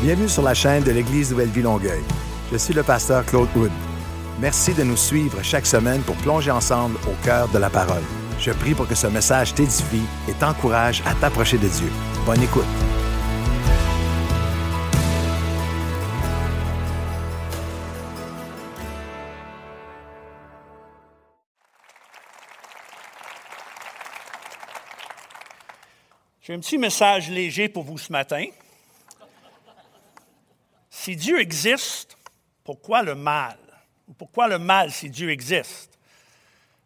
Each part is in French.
Bienvenue sur la chaîne de l'Église Nouvelle Vie Longueuil. Je suis le pasteur Claude Wood. Merci de nous suivre chaque semaine pour plonger ensemble au cœur de la parole. Je prie pour que ce message t'édifie et t'encourage à t'approcher de Dieu. Bonne écoute. J'ai un petit message léger pour vous ce matin. Si Dieu existe, pourquoi le mal? Pourquoi le mal si Dieu existe?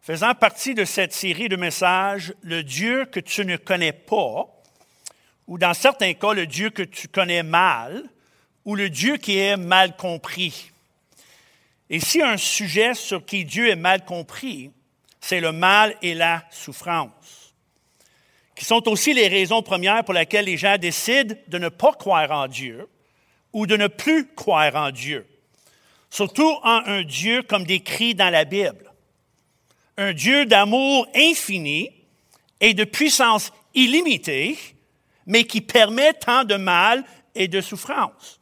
Faisant partie de cette série de messages, le Dieu que tu ne connais pas, ou dans certains cas, le Dieu que tu connais mal, ou le Dieu qui est mal compris. Et si un sujet sur qui Dieu est mal compris, c'est le mal et la souffrance qui sont aussi les raisons premières pour lesquelles les gens décident de ne pas croire en Dieu ou de ne plus croire en Dieu. Surtout en un Dieu comme décrit dans la Bible. Un Dieu d'amour infini et de puissance illimitée, mais qui permet tant de mal et de souffrance.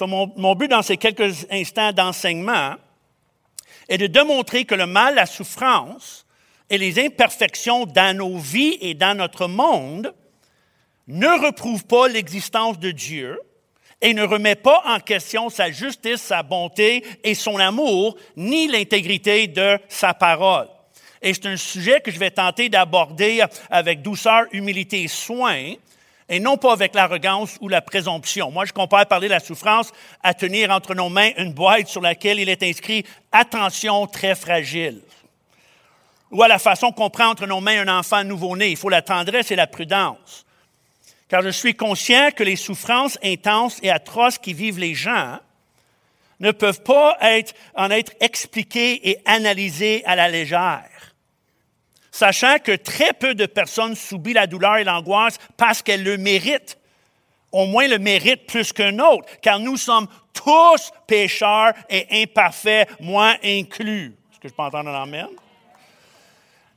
mon, mon but dans ces quelques instants d'enseignement est de démontrer que le mal, la souffrance, et les imperfections dans nos vies et dans notre monde ne reprouvent pas l'existence de Dieu et ne remet pas en question sa justice, sa bonté et son amour, ni l'intégrité de sa parole. Et c'est un sujet que je vais tenter d'aborder avec douceur, humilité et soin, et non pas avec l'arrogance ou la présomption. Moi, je compare parler de la souffrance à tenir entre nos mains une boîte sur laquelle il est inscrit Attention très fragile ou à la façon qu'on prend entre nos mains un enfant nouveau-né. Il faut la tendresse et la prudence. Car je suis conscient que les souffrances intenses et atroces qui vivent les gens ne peuvent pas être, en être expliquées et analysées à la légère. Sachant que très peu de personnes subissent la douleur et l'angoisse parce qu'elles le méritent. Au moins le méritent plus qu'un autre, car nous sommes tous pécheurs et imparfaits, moi inclus. Est-ce que je peux entendre un amen?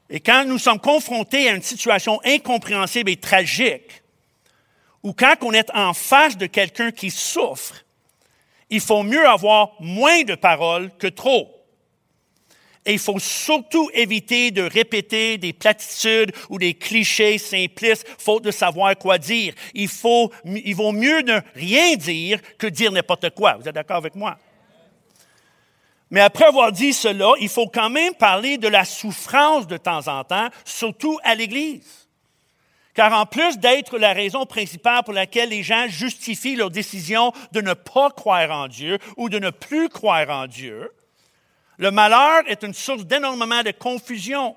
Et quand nous sommes confrontés à une situation incompréhensible et tragique, ou quand on est en face de quelqu'un qui souffre, il faut mieux avoir moins de paroles que trop. Et il faut surtout éviter de répéter des platitudes ou des clichés simplistes, faute de savoir quoi dire. Il, faut, il vaut mieux ne rien dire que dire n'importe quoi. Vous êtes d'accord avec moi? Mais après avoir dit cela, il faut quand même parler de la souffrance de temps en temps, surtout à l'Église. Car en plus d'être la raison principale pour laquelle les gens justifient leur décision de ne pas croire en Dieu ou de ne plus croire en Dieu, le malheur est une source d'énormément de confusion,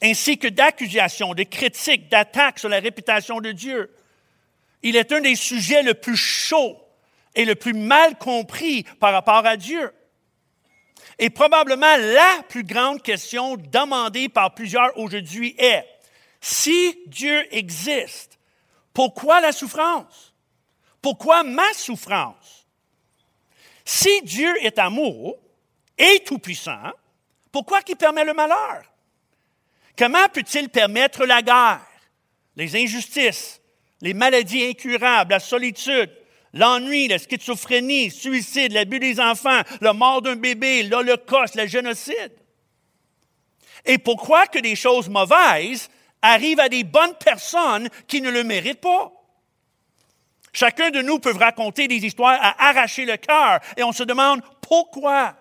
ainsi que d'accusations, de critiques, d'attaques sur la réputation de Dieu. Il est un des sujets le plus chauds et le plus mal compris par rapport à Dieu. Et probablement la plus grande question demandée par plusieurs aujourd'hui est, si Dieu existe, pourquoi la souffrance? Pourquoi ma souffrance? Si Dieu est amour et tout-puissant, pourquoi qu'il permet le malheur? Comment peut-il permettre la guerre, les injustices, les maladies incurables, la solitude, l'ennui, la schizophrénie, le suicide, l'abus des enfants, la mort d'un bébé, l'Holocauste, le génocide? Et pourquoi que des choses mauvaises arrivent à des bonnes personnes qui ne le méritent pas? Chacun de nous peut raconter des histoires à arracher le cœur et on se demande pourquoi.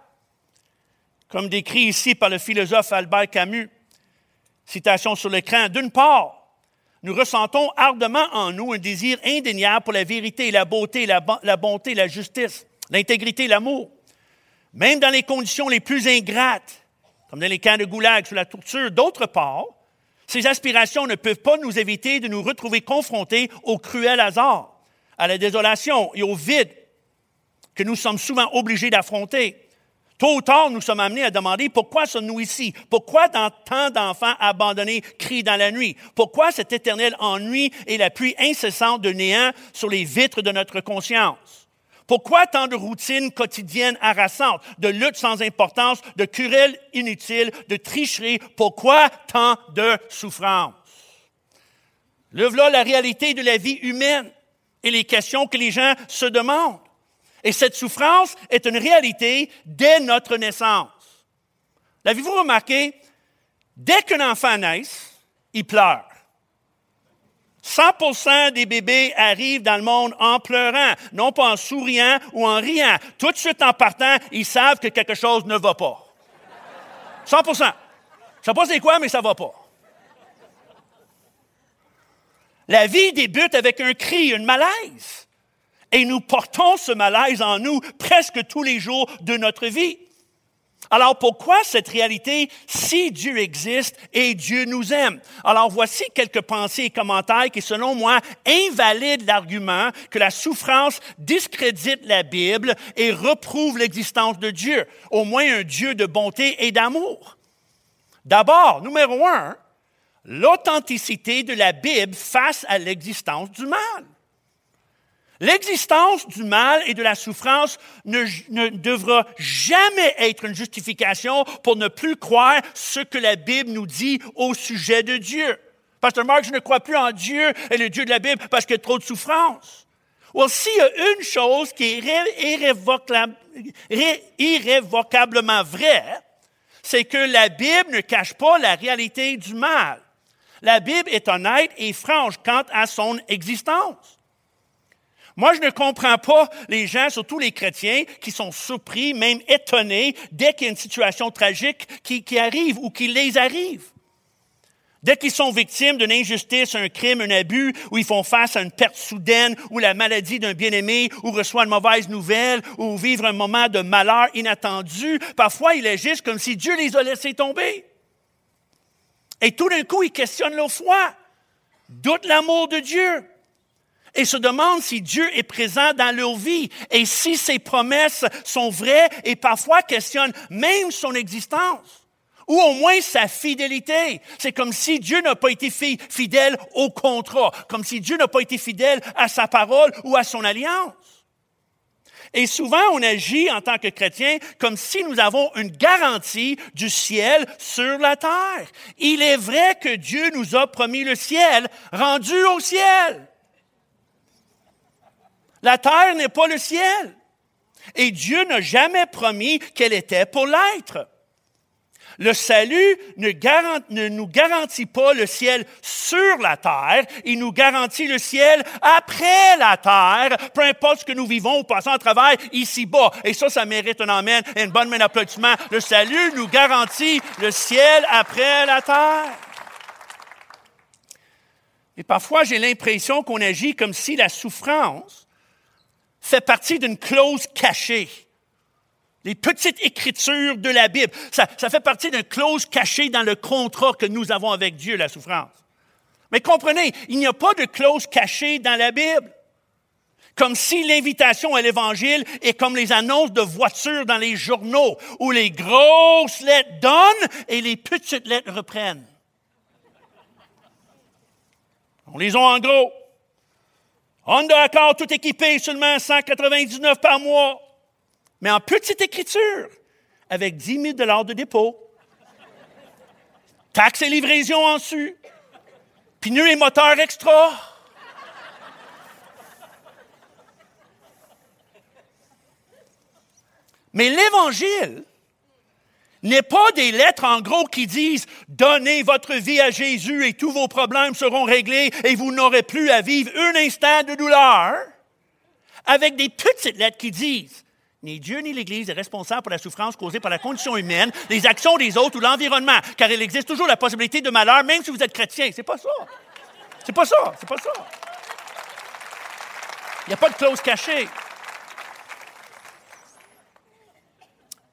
Comme décrit ici par le philosophe Albert Camus, citation sur l'écran, d'une part, nous ressentons ardemment en nous un désir indéniable pour la vérité, la beauté, la, la bonté, la justice, l'intégrité, l'amour. Même dans les conditions les plus ingrates, comme dans les camps de goulag sous la torture, d'autre part, ces aspirations ne peuvent pas nous éviter de nous retrouver confrontés au cruel hasard, à la désolation et au vide que nous sommes souvent obligés d'affronter. Tôt ou tard, nous sommes amenés à demander pourquoi sommes-nous ici? Pourquoi tant d'enfants abandonnés crient dans la nuit? Pourquoi cet éternel ennui et la pluie incessante de néant sur les vitres de notre conscience? Pourquoi tant de routines quotidiennes harassantes, de luttes sans importance, de querelles inutiles, de tricheries? Pourquoi tant de souffrances? Le voilà la réalité de la vie humaine et les questions que les gens se demandent. Et cette souffrance est une réalité dès notre naissance. L'avez-vous remarqué? Dès qu'un enfant naît, il pleure. 100% des bébés arrivent dans le monde en pleurant, non pas en souriant ou en riant. Tout de suite en partant, ils savent que quelque chose ne va pas. 100% Je ne sais pas c'est quoi, mais ça ne va pas. La vie débute avec un cri, une malaise. Et nous portons ce malaise en nous presque tous les jours de notre vie. Alors pourquoi cette réalité si Dieu existe et Dieu nous aime? Alors voici quelques pensées et commentaires qui, selon moi, invalident l'argument que la souffrance discrédite la Bible et reprouve l'existence de Dieu, au moins un Dieu de bonté et d'amour. D'abord, numéro un, l'authenticité de la Bible face à l'existence du mal. L'existence du mal et de la souffrance ne, devra jamais être une justification pour ne plus croire ce que la Bible nous dit au sujet de Dieu. Pasteur Marc, je ne crois plus en Dieu et le Dieu de la Bible parce qu'il y a trop de souffrance. Well, s'il y a une chose qui est irrévocablement vraie, c'est que la Bible ne cache pas la réalité du mal. La Bible est honnête et franche quant à son existence. Moi, je ne comprends pas les gens, surtout les chrétiens, qui sont surpris, même étonnés, dès qu'il y a une situation tragique qui, arrive ou qui les arrive. Dès qu'ils sont victimes d'une injustice, un crime, un abus, ou ils font face à une perte soudaine, ou la maladie d'un bien-aimé, ou reçoivent une mauvaise nouvelle, ou vivent un moment de malheur inattendu, parfois ils agissent comme si Dieu les a laissés tomber. Et tout d'un coup, ils questionnent leur foi, doutent l'amour de Dieu et se demandent si Dieu est présent dans leur vie et si ses promesses sont vraies et parfois questionnent même son existence ou au moins sa fidélité. C'est comme si Dieu n'a pas été fidèle au contrat, comme si Dieu n'a pas été fidèle à sa parole ou à son alliance. Et souvent, on agit en tant que chrétien comme si nous avons une garantie du ciel sur la terre. Il est vrai que Dieu nous a promis le ciel, rendu au ciel. La terre n'est pas le ciel. Et Dieu n'a jamais promis qu'elle était pour l'être. Le salut ne, nous garantit pas le ciel sur la terre, il nous garantit le ciel après la terre, peu importe ce que nous vivons ou passons à travers ici-bas. Et ça, ça mérite un amen et une bonne main d'applaudissement. Le salut nous garantit le ciel après la terre. Et parfois, j'ai l'impression qu'on agit comme si la souffrance fait partie d'une clause cachée. Les petites écritures de la Bible, ça, fait partie d'une clause cachée dans le contrat que nous avons avec Dieu, la souffrance. Mais comprenez, il n'y a pas de clause cachée dans la Bible. Comme si l'invitation à l'Évangile est comme les annonces de voitures dans les journaux, où les grosses lettres donnent et les petites lettres reprennent. On les a en gros. Honda Accord tout équipé, seulement 199 par mois. Mais en petite écriture, avec 10 000 de dépôt. Taxes et livraison en dessus. Pneus et moteurs extra. Mais l'Évangile, n'est pas des lettres en gros qui disent donnez votre vie à Jésus et tous vos problèmes seront réglés et vous n'aurez plus à vivre un instant de douleur, avec des petites lettres qui disent ni Dieu ni l'Église est responsable pour la souffrance causée par la condition humaine, les actions des autres ou l'environnement, car il existe toujours la possibilité de malheur, même si vous êtes chrétien. C'est pas ça. C'est pas ça. C'est pas ça. Il n'y a pas de clause cachée.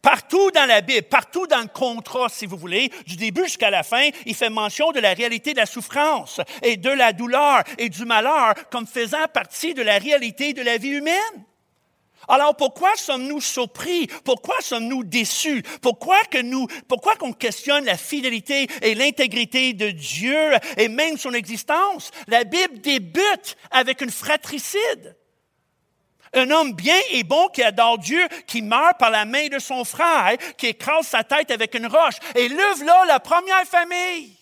Partout dans la Bible, partout dans le contrat, si vous voulez, du début jusqu'à la fin, il fait mention de la réalité de la souffrance et de la douleur et du malheur comme faisant partie de la réalité de la vie humaine. Alors pourquoi sommes-nous surpris? Pourquoi sommes-nous déçus? Pourquoi que nous, pourquoi qu'on questionne la fidélité et l'intégrité de Dieu et même son existence? La Bible débute avec une fratricide. Un homme bien et bon qui adore Dieu, qui meurt par la main de son frère, qui écrase sa tête avec une roche. Et lève là la première famille.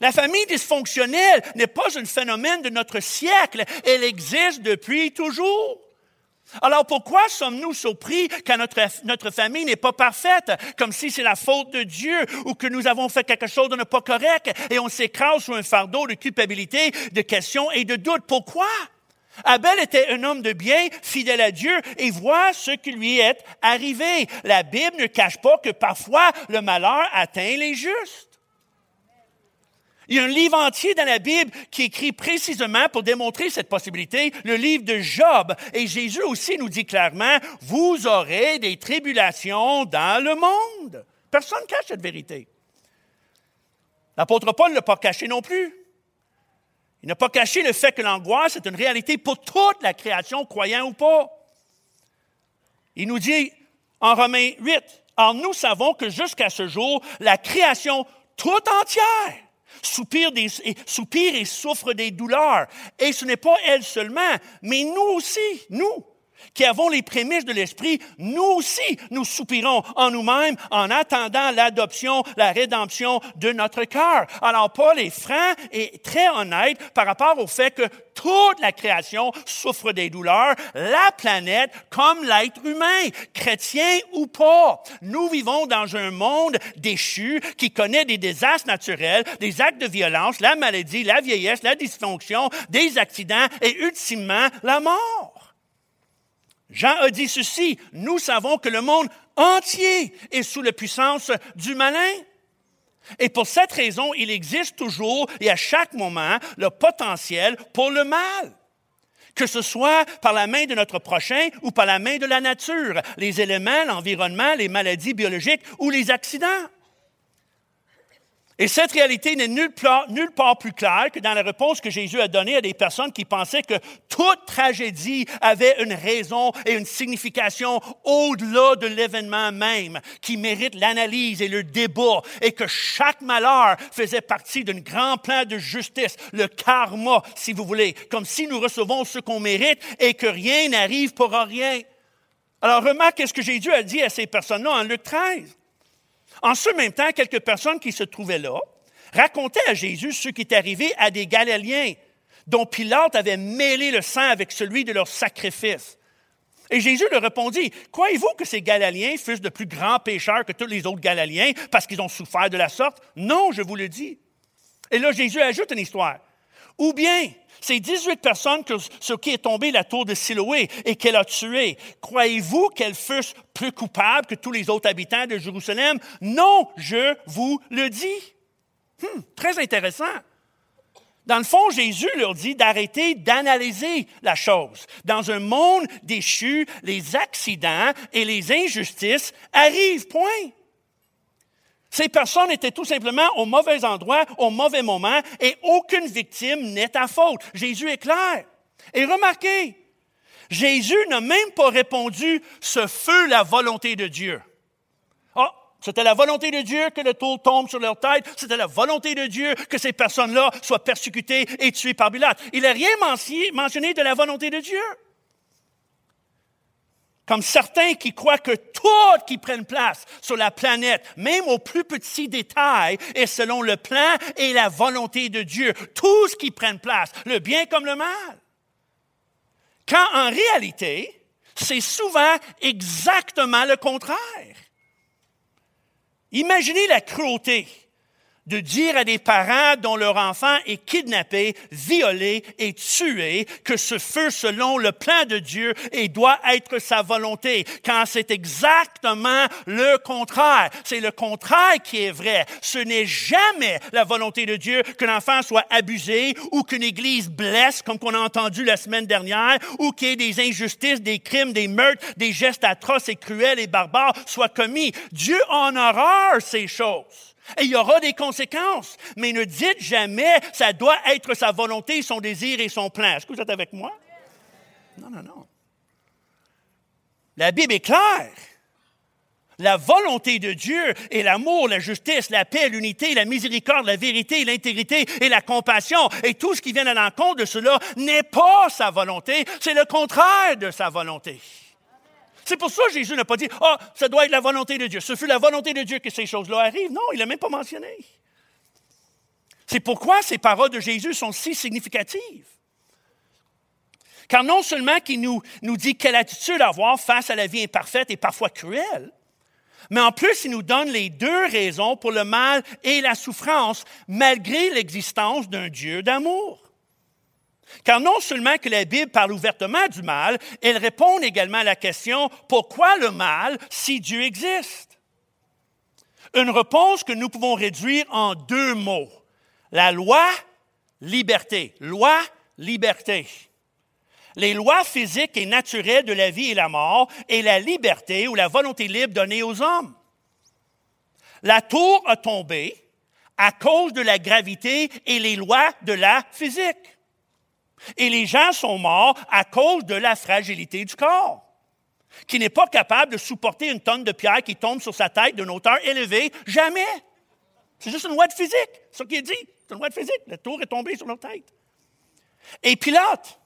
La famille dysfonctionnelle n'est pas un phénomène de notre siècle, elle existe depuis toujours. Alors pourquoi sommes-nous surpris quand notre, notre famille n'est pas parfaite, comme si c'est la faute de Dieu ou que nous avons fait quelque chose de pas correct et on s'écrase sous un fardeau de culpabilité, de questions et de doutes? Pourquoi? Abel était un homme de bien, fidèle à Dieu, et voit ce qui lui est arrivé. La Bible ne cache pas que parfois le malheur atteint les justes. Il y a un livre entier dans la Bible qui écrit précisément pour démontrer cette possibilité, le livre de Job. Et Jésus aussi nous dit clairement, vous aurez des tribulations dans le monde. Personne ne cache cette vérité. L'apôtre Paul ne l'a pas caché non plus. Il n'a pas caché le fait que l'angoisse est une réalité pour toute la création, croyant ou pas. Il nous dit en Romains 8, Or nous savons que jusqu'à ce jour, la création toute entière soupire, soupire et souffre des douleurs. Et ce n'est pas elle seulement, mais nous aussi, nous qui avons les prémices de l'Esprit, nous aussi, nous soupirons en nous-mêmes en attendant l'adoption, la rédemption de notre cœur. Alors Paul est franc et très honnête par rapport au fait que toute la création souffre des douleurs, la planète comme l'être humain, chrétien ou pas. Nous vivons dans un monde déchu qui connaît des désastres naturels, des actes de violence, la maladie, la vieillesse, la dysfonction, des accidents et ultimement la mort. Jean a dit ceci, nous savons que le monde entier est sous la puissance du malin. Et pour cette raison, il existe toujours et à chaque moment le potentiel pour le mal, que ce soit par la main de notre prochain ou par la main de la nature, les éléments, l'environnement, les maladies biologiques ou les accidents. Et cette réalité n'est nulle part, plus claire que dans la réponse que Jésus a donnée à des personnes qui pensaient que toute tragédie avait une raison et une signification au-delà de l'événement même, qui mérite l'analyse et le débat, et que chaque malheur faisait partie d'un grand plan de justice, le karma, si vous voulez, comme si nous recevons ce qu'on mérite et que rien n'arrive pour rien. Alors remarque ce que Jésus a dit à ces personnes-là en Luc 13. En ce même temps, quelques personnes qui se trouvaient là racontaient à Jésus ce qui est arrivé à des Galiléens dont Pilate avait mêlé le sang avec celui de leur sacrifice. Et Jésus leur répondit, Croyez-vous que ces Galiléens fussent de plus grands pécheurs que tous les autres Galiléens parce qu'ils ont souffert de la sorte? Non, je vous le dis. Et là, Jésus ajoute une histoire. Ou bien, ces 18 personnes sur qui est tombée la tour de Siloé et qu'elle a tuées, croyez-vous qu'elles fussent plus coupables que tous les autres habitants de Jérusalem? Non, je vous le dis. Hmm, très intéressant. Dans le fond, Jésus leur dit d'arrêter d'analyser la chose. Dans un monde déchu, les accidents et les injustices arrivent, point. Ces personnes étaient tout simplement au mauvais endroit, au mauvais moment, et aucune victime n'est à faute. Jésus est clair. Et remarquez, Jésus n'a même pas répondu ce feu la volonté de Dieu. Oh, c'était la volonté de Dieu que le tour tombe sur leur tête. C'était la volonté de Dieu que ces personnes-là soient persécutées et tuées par Pilate. Il n'a rien mentionné de la volonté de Dieu comme certains qui croient que tout qui prenne place sur la planète, même au plus petit détail, est selon le plan et la volonté de Dieu. Tout ce qui prenne place, le bien comme le mal. Quand en réalité, c'est souvent exactement le contraire. Imaginez la cruauté de dire à des parents dont leur enfant est kidnappé, violé et tué que ce feu selon le plan de Dieu et doit être sa volonté, quand c'est exactement le contraire. C'est le contraire qui est vrai. Ce n'est jamais la volonté de Dieu que l'enfant soit abusé ou qu'une église blesse, comme qu'on a entendu la semaine dernière, ou qu'il y ait des injustices, des crimes, des meurtres, des gestes atroces et cruels et barbares soient commis. Dieu en horreur ces choses. Et il y aura des conséquences. Mais ne dites jamais, ça doit être sa volonté, son désir et son plan. Est-ce que vous êtes avec moi? Non, non, non. La Bible est claire. La volonté de Dieu et l'amour, la justice, la paix, l'unité, la miséricorde, la vérité, l'intégrité et la compassion et tout ce qui vient à l'encontre de cela n'est pas sa volonté, c'est le contraire de sa volonté. C'est pour ça que Jésus n'a pas dit, ah, ça doit être la volonté de Dieu. Ce fut la volonté de Dieu que ces choses-là arrivent. Non, il n'a même pas mentionné. C'est pourquoi ces paroles de Jésus sont si significatives. Car non seulement qu'il nous, nous dit quelle attitude avoir face à la vie imparfaite et parfois cruelle, mais en plus, il nous donne les deux raisons pour le mal et la souffrance, malgré l'existence d'un Dieu d'amour. Car non seulement que la Bible parle ouvertement du mal, elle répond également à la question pourquoi le mal si Dieu existe? Une réponse que nous pouvons réduire en deux mots. La loi, liberté. Loi, liberté. Les lois physiques et naturelles de la vie et la mort et la liberté ou la volonté libre donnée aux hommes. La tour a tombé à cause de la gravité et les lois de la physique. Et les gens sont morts à cause de la fragilité du corps, qui n'est pas capable de supporter une tonne de pierre qui tombe sur sa tête d'une hauteur élevée, jamais. C'est juste une loi de physique, c'est ce qui est dit. C'est une loi de physique. La tour est tombée sur leur tête. Et Pilate,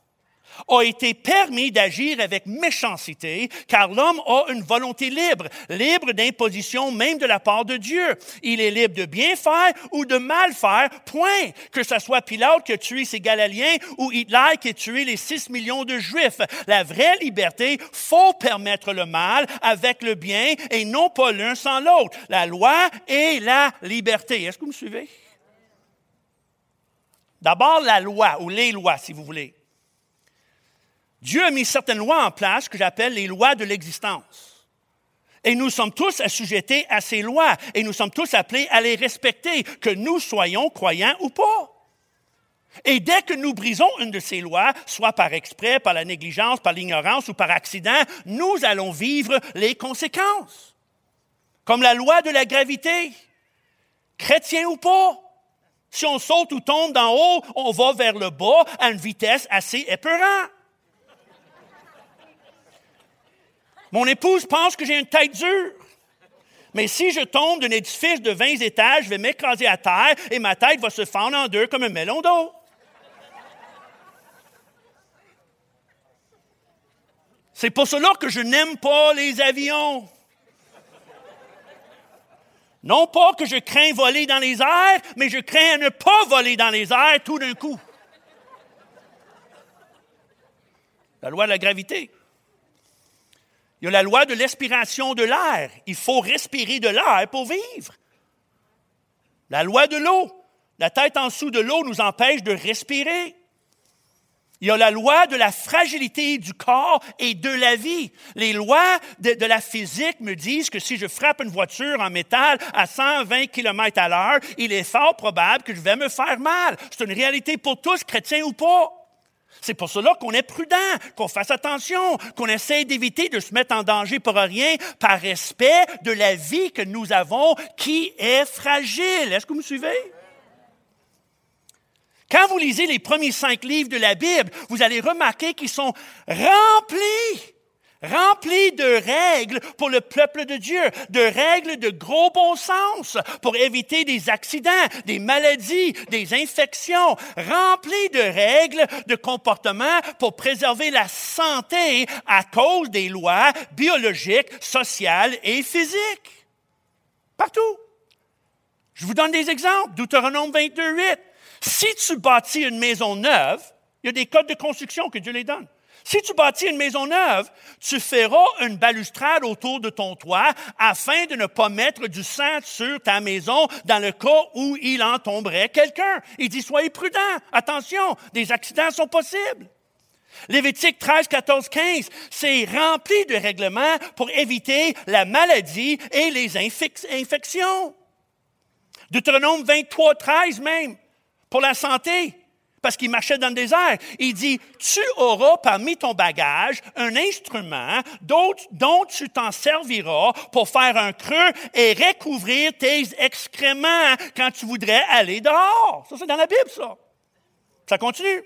a été permis d'agir avec méchanceté, car l'homme a une volonté libre, libre d'imposition même de la part de Dieu. Il est libre de bien faire ou de mal faire, point. Que ce soit Pilate qui a tué ses Galaliens ou Hitler qui a tué les six millions de Juifs. La vraie liberté, faut permettre le mal avec le bien et non pas l'un sans l'autre. La loi et la liberté. Est-ce que vous me suivez? D'abord, la loi, ou les lois, si vous voulez. Dieu a mis certaines lois en place que j'appelle les lois de l'existence. Et nous sommes tous assujettés à ces lois et nous sommes tous appelés à les respecter, que nous soyons croyants ou pas. Et dès que nous brisons une de ces lois, soit par exprès, par la négligence, par l'ignorance ou par accident, nous allons vivre les conséquences. Comme la loi de la gravité. Chrétien ou pas. Si on saute ou tombe d'en haut, on va vers le bas à une vitesse assez épeurante. Mon épouse pense que j'ai une tête dure. Mais si je tombe d'un édifice de 20 étages, je vais m'écraser à terre et ma tête va se fendre en deux comme un melon d'eau. C'est pour cela que je n'aime pas les avions. Non pas que je crains voler dans les airs, mais je crains à ne pas voler dans les airs tout d'un coup. La loi de la gravité. Il y a la loi de l'expiration de l'air. Il faut respirer de l'air pour vivre. La loi de l'eau. La tête en dessous de l'eau nous empêche de respirer. Il y a la loi de la fragilité du corps et de la vie. Les lois de, la physique me disent que si je frappe une voiture en métal à 120 km à l'heure, il est fort probable que je vais me faire mal. C'est une réalité pour tous, chrétiens ou pas. C'est pour cela qu'on est prudent, qu'on fasse attention, qu'on essaie d'éviter de se mettre en danger pour rien par respect de la vie que nous avons qui est fragile. Est-ce que vous me suivez? Quand vous lisez les premiers cinq livres de la Bible, vous allez remarquer qu'ils sont remplis rempli de règles pour le peuple de Dieu, de règles de gros bon sens pour éviter des accidents, des maladies, des infections, rempli de règles de comportement pour préserver la santé à cause des lois biologiques, sociales et physiques. Partout. Je vous donne des exemples. Deutéronome 22, 8. Si tu bâtis une maison neuve, il y a des codes de construction que Dieu les donne. Si tu bâtis une maison neuve, tu feras une balustrade autour de ton toit afin de ne pas mettre du sang sur ta maison dans le cas où il en tomberait quelqu'un. Il dit, soyez prudents, attention, des accidents sont possibles. Lévitique 13, 14, 15, c'est rempli de règlements pour éviter la maladie et les infections. Deutéronome 23, 13 même, pour la santé parce qu'il marchait dans le désert. Il dit, tu auras parmi ton bagage un instrument dont, tu t'en serviras pour faire un creux et recouvrir tes excréments quand tu voudrais aller dehors. Ça, c'est dans la Bible, ça. Ça continue.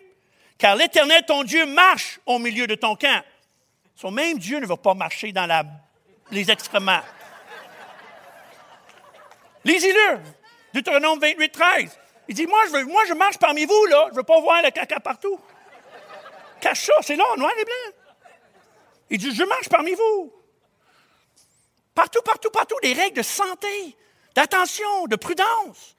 Car l'Éternel, ton Dieu, marche au milieu de ton camp. Son même Dieu ne va pas marcher dans les excréments. Lisez-le. Deutéronome 28, 13. Il dit, moi je, veux, moi, je marche parmi vous, là. Je veux pas voir le caca partout. Cache ça, c'est là, noir et blanc. Il dit, je marche parmi vous. Partout, partout, partout, des règles de santé, d'attention, de prudence.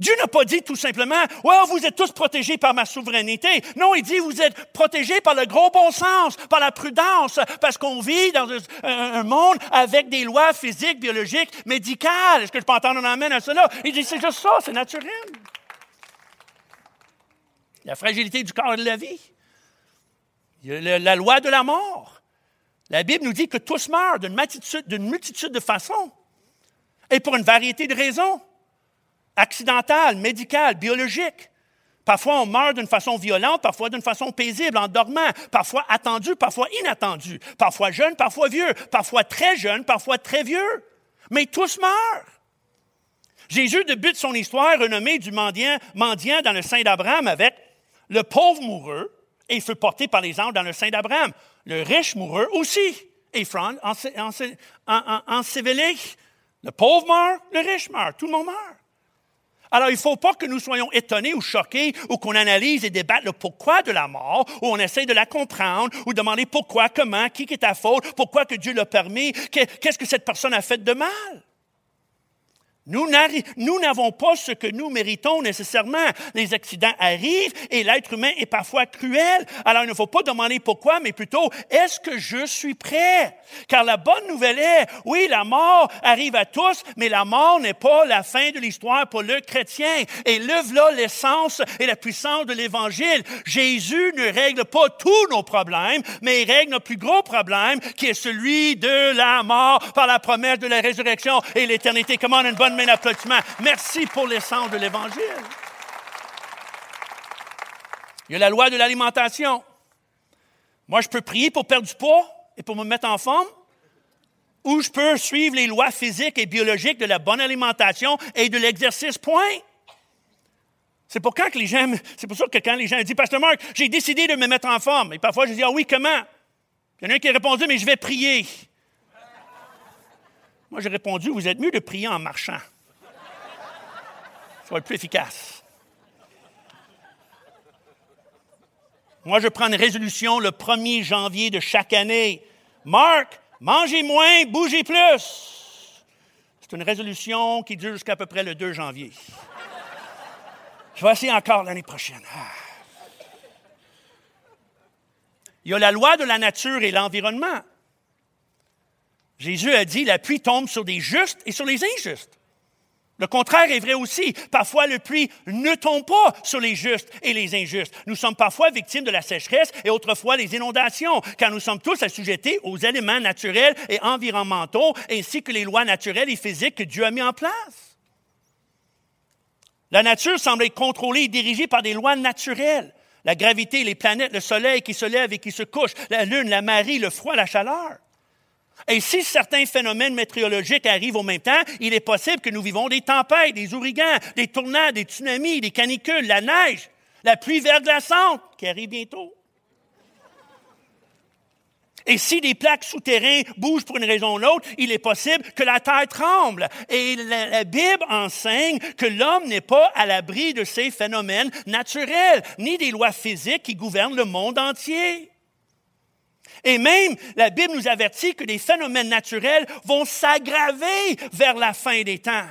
Dieu n'a pas dit tout simplement, well, vous êtes tous protégés par ma souveraineté. Non, il dit, vous êtes protégés par le gros bon sens, par la prudence, parce qu'on vit dans un, monde avec des lois physiques, biologiques, médicales. Est-ce que je peux entendre un amène à cela? Il dit, c'est juste ça, c'est naturel. La fragilité du corps et de la vie. La loi de la mort. La Bible nous dit que tous meurent d'une multitude, multitude de façons et pour une variété de raisons accidentale, médicale, biologique. Parfois, on meurt d'une façon violente, parfois d'une façon paisible, en dormant, parfois attendu, parfois inattendu, parfois jeune, parfois vieux, parfois très jeune, parfois très vieux. Mais tous meurent. Jésus débute son histoire renommée du mendiant, dans le sein d'Abraham avec le pauvre moureux et il fut porté par les anges dans le sein d'Abraham. Le riche moureux aussi. Et en, en, en Le pauvre meurt, le riche meurt, tout le monde meurt. Alors, il ne faut pas que nous soyons étonnés ou choqués ou qu'on analyse et débatte le pourquoi de la mort, ou on essaie de la comprendre, ou demander pourquoi, comment, qui est ta faute, pourquoi que Dieu l'a permis, qu'est-ce que cette personne a fait de mal? Nous n'avons pas ce que nous méritons nécessairement. Les accidents arrivent et l'être humain est parfois cruel. Alors il ne faut pas demander pourquoi, mais plutôt, est-ce que je suis prêt? Car la bonne nouvelle est, oui, la mort arrive à tous, mais la mort n'est pas la fin de l'histoire pour le chrétien. Et le là l'essence et la puissance de l'Évangile. Jésus ne règle pas tous nos problèmes, mais il règle notre plus gros problème, qui est celui de la mort par la promesse de la résurrection et l'éternité. Comment une bonne Merci pour l'essence de l'Évangile. Il y a la loi de l'alimentation. Moi, je peux prier pour perdre du poids et pour me mettre en forme, ou je peux suivre les lois physiques et biologiques de la bonne alimentation et de l'exercice, point. C'est pour quand les gens, c'est ça que quand les gens disent, Pasteur Marc, j'ai décidé de me mettre en forme. Et parfois, je dis, ah oui, comment? Il y en a un qui a répondu, mais je vais prier. Moi, j'ai répondu, vous êtes mieux de prier en marchant. Ça va être plus efficace. Moi, je prends une résolution le 1er janvier de chaque année. Marc, mangez moins, bougez plus. C'est une résolution qui dure jusqu'à peu près le 2 janvier. Je vais essayer encore l'année prochaine. Ah. Il y a la loi de la nature et l'environnement. Jésus a dit, la pluie tombe sur des justes et sur les injustes. Le contraire est vrai aussi. Parfois, le pluie ne tombe pas sur les justes et les injustes. Nous sommes parfois victimes de la sécheresse et autrefois les inondations, car nous sommes tous assujettés aux éléments naturels et environnementaux, ainsi que les lois naturelles et physiques que Dieu a mis en place. La nature semble être contrôlée et dirigée par des lois naturelles. La gravité, les planètes, le soleil qui se lève et qui se couche, la lune, la marée, le froid, la chaleur. Et si certains phénomènes météorologiques arrivent au même temps, il est possible que nous vivons des tempêtes, des ouragans, des tournades, des tsunamis, des canicules, la neige, la pluie verglaçante qui arrive bientôt. Et si des plaques souterraines bougent pour une raison ou l'autre, il est possible que la terre tremble. Et la, la Bible enseigne que l'homme n'est pas à l'abri de ces phénomènes naturels, ni des lois physiques qui gouvernent le monde entier. Et même, la Bible nous avertit que les phénomènes naturels vont s'aggraver vers la fin des temps.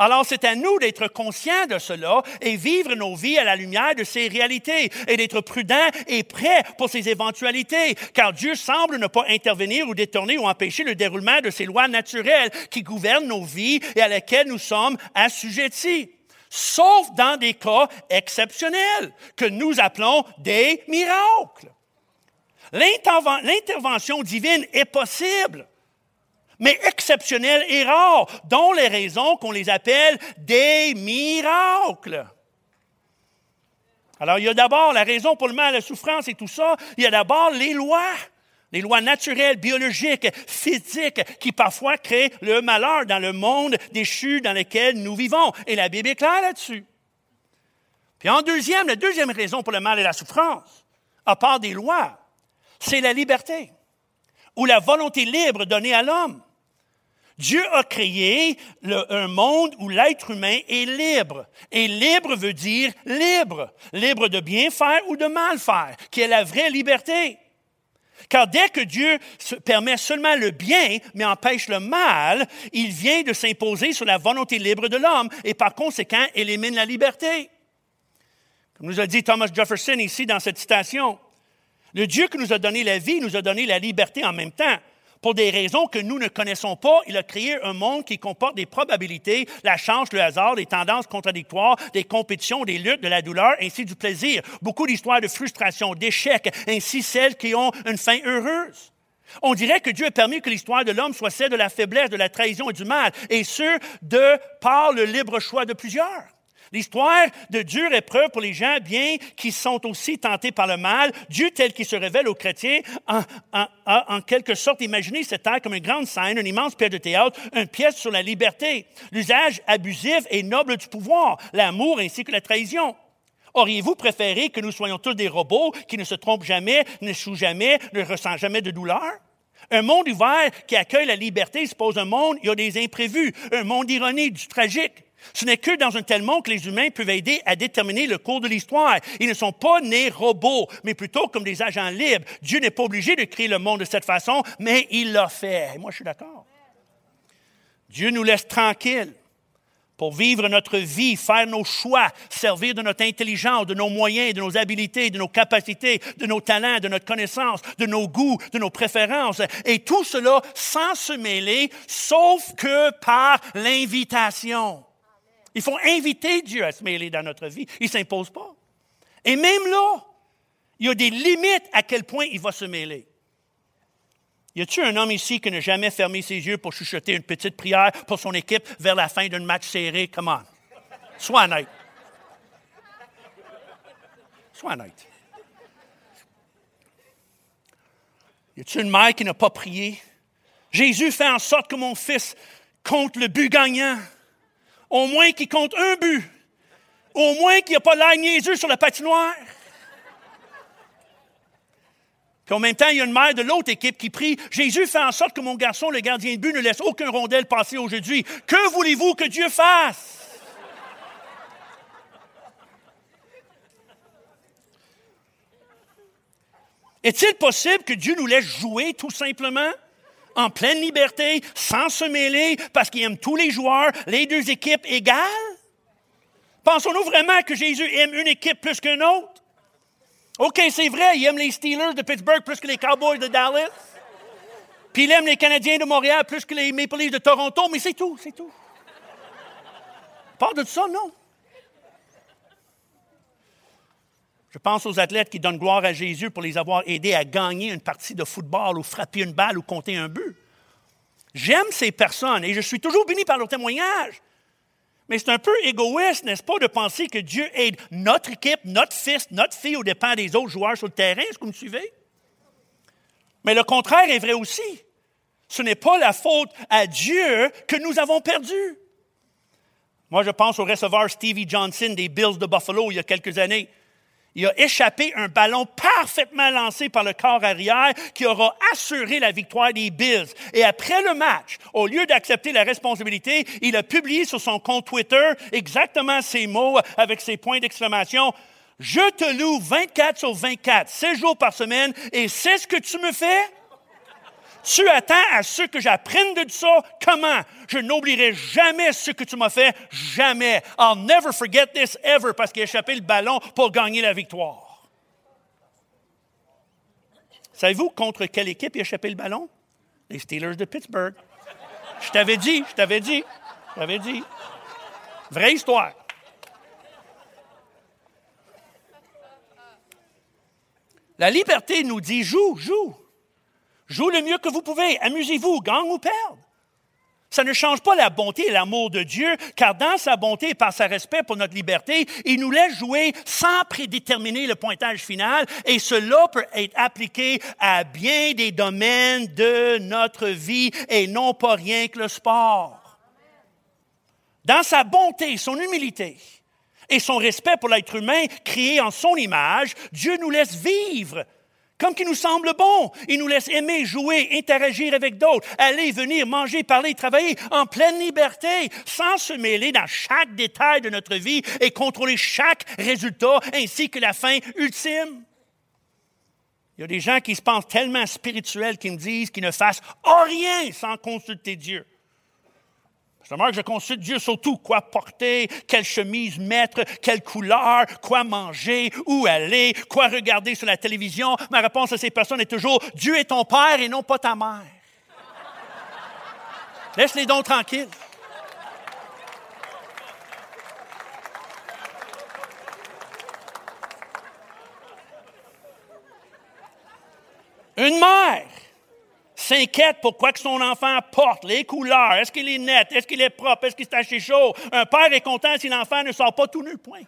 Alors c'est à nous d'être conscients de cela et vivre nos vies à la lumière de ces réalités et d'être prudents et prêts pour ces éventualités, car Dieu semble ne pas intervenir ou détourner ou empêcher le déroulement de ces lois naturelles qui gouvernent nos vies et à lesquelles nous sommes assujettis, sauf dans des cas exceptionnels que nous appelons des miracles. L'intervention divine est possible, mais exceptionnelle et rare, dont les raisons qu'on les appelle des miracles. Alors, il y a d'abord la raison pour le mal, la souffrance et tout ça. Il y a d'abord les lois, les lois naturelles, biologiques, physiques, qui parfois créent le malheur dans le monde déchu dans lequel nous vivons. Et la Bible est claire là-dessus. Puis en deuxième, la deuxième raison pour le mal et la souffrance, à part des lois, c'est la liberté ou la volonté libre donnée à l'homme. Dieu a créé un monde où l'être humain est libre. Et libre veut dire libre. Libre de bien faire ou de mal faire, qui est la vraie liberté. Car dès que Dieu permet seulement le bien, mais empêche le mal, il vient de s'imposer sur la volonté libre de l'homme et par conséquent élimine la liberté. Comme nous a dit Thomas Jefferson ici dans cette citation, le Dieu qui nous a donné la vie nous a donné la liberté en même temps. Pour des raisons que nous ne connaissons pas, il a créé un monde qui comporte des probabilités, la chance, le hasard, des tendances contradictoires, des compétitions, des luttes, de la douleur, ainsi du plaisir. Beaucoup d'histoires de frustration, d'échecs, ainsi celles qui ont une fin heureuse. On dirait que Dieu a permis que l'histoire de l'homme soit celle de la faiblesse, de la trahison et du mal, et ce, de par le libre choix de plusieurs. L'histoire de dure épreuve pour les gens bien qui sont aussi tentés par le mal. Dieu tel qu'il se révèle aux chrétiens a en, quelque sorte imaginé cette terre comme une grande scène, une immense pièce de théâtre, une pièce sur la liberté, l'usage abusif et noble du pouvoir, l'amour ainsi que la trahison. Auriez-vous préféré que nous soyons tous des robots qui ne se trompent jamais, ne chouent jamais, ne ressentent jamais de douleur? Un monde ouvert qui accueille la liberté suppose un monde, il y a des imprévus, un monde ironique, du tragique. Ce n'est que dans un tel monde que les humains peuvent aider à déterminer le cours de l'histoire. Ils ne sont pas nés robots, mais plutôt comme des agents libres. Dieu n'est pas obligé de créer le monde de cette façon, mais il l'a fait. moi, je suis d'accord. Dieu nous laisse tranquilles pour vivre notre vie, faire nos choix, servir de notre intelligence, de nos moyens, de nos habiletés, de nos capacités, de nos talents, de notre connaissance, de nos goûts, de nos préférences. Et tout cela sans se mêler, sauf que par l'invitation. Il faut inviter Dieu à se mêler dans notre vie. Il ne s'impose pas. Et même là, il y a des limites à quel point il va se mêler. Y a-t-il un homme ici qui n'a jamais fermé ses yeux pour chuchoter une petite prière pour son équipe vers la fin d'un match serré? Come Sois honnête. Sois honnête. Y a-t-il une mère qui n'a pas prié? Jésus fait en sorte que mon fils compte le but gagnant. Au moins qu'il compte un but. Au moins qu'il n'y a pas l'air niaiseux sur la patinoire. Puis en même temps, il y a une mère de l'autre équipe qui prie Jésus fait en sorte que mon garçon, le gardien de but, ne laisse aucun rondelle passer aujourd'hui. Que voulez-vous que Dieu fasse Est-il possible que Dieu nous laisse jouer tout simplement? En pleine liberté, sans se mêler, parce qu'il aime tous les joueurs, les deux équipes égales? Pensons-nous vraiment que Jésus aime une équipe plus qu'une autre? OK, c'est vrai, il aime les Steelers de Pittsburgh plus que les Cowboys de Dallas. Puis il aime les Canadiens de Montréal plus que les Maple Leafs de Toronto, mais c'est tout, c'est tout. Pas de ça, non. Je pense aux athlètes qui donnent gloire à Jésus pour les avoir aidés à gagner une partie de football ou frapper une balle ou compter un but. J'aime ces personnes et je suis toujours béni par leur témoignage. Mais c'est un peu égoïste, n'est-ce pas, de penser que Dieu aide notre équipe, notre fils, notre fille au dépens des autres joueurs sur le terrain. Est-ce que vous me suivez? Mais le contraire est vrai aussi. Ce n'est pas la faute à Dieu que nous avons perdu. Moi, je pense au receveur Stevie Johnson des Bills de Buffalo il y a quelques années. Il a échappé un ballon parfaitement lancé par le corps arrière qui aura assuré la victoire des Bills. Et après le match, au lieu d'accepter la responsabilité, il a publié sur son compte Twitter exactement ces mots avec ses points d'exclamation. Je te loue 24 sur 24, 7 jours par semaine, et c'est ce que tu me fais? Tu attends à ce que j'apprenne de ça? Comment? Je n'oublierai jamais ce que tu m'as fait. Jamais. I'll never forget this ever parce qu'il a échappé le ballon pour gagner la victoire. Savez-vous contre quelle équipe il a échappé le ballon? Les Steelers de Pittsburgh. Je t'avais dit, je t'avais dit, je t'avais dit. Vraie histoire. La liberté nous dit joue, joue. Joue le mieux que vous pouvez. Amusez-vous, gagne ou perde. Ça ne change pas la bonté et l'amour de Dieu, car dans sa bonté et par sa respect pour notre liberté, il nous laisse jouer sans prédéterminer le pointage final, et cela peut être appliqué à bien des domaines de notre vie et non pas rien que le sport. Dans sa bonté, son humilité et son respect pour l'être humain créé en son image, Dieu nous laisse vivre comme qui nous semble bon. Il nous laisse aimer, jouer, interagir avec d'autres, aller, venir, manger, parler, travailler en pleine liberté, sans se mêler dans chaque détail de notre vie et contrôler chaque résultat ainsi que la fin ultime. Il y a des gens qui se pensent tellement spirituels qu'ils me disent qu'ils ne fassent rien sans consulter Dieu. Remarque que je consulte Dieu surtout quoi porter, quelle chemise mettre, quelle couleur, quoi manger, où aller, quoi regarder sur la télévision. Ma réponse à ces personnes est toujours Dieu est ton père et non pas ta mère. Laisse les dons tranquilles. Une mère s'inquiète pour quoi que son enfant porte, les couleurs, est-ce qu'il est net, est-ce qu'il est propre, est-ce qu'il est assez chaud? Un père est content si l'enfant ne sort pas tout nu, point.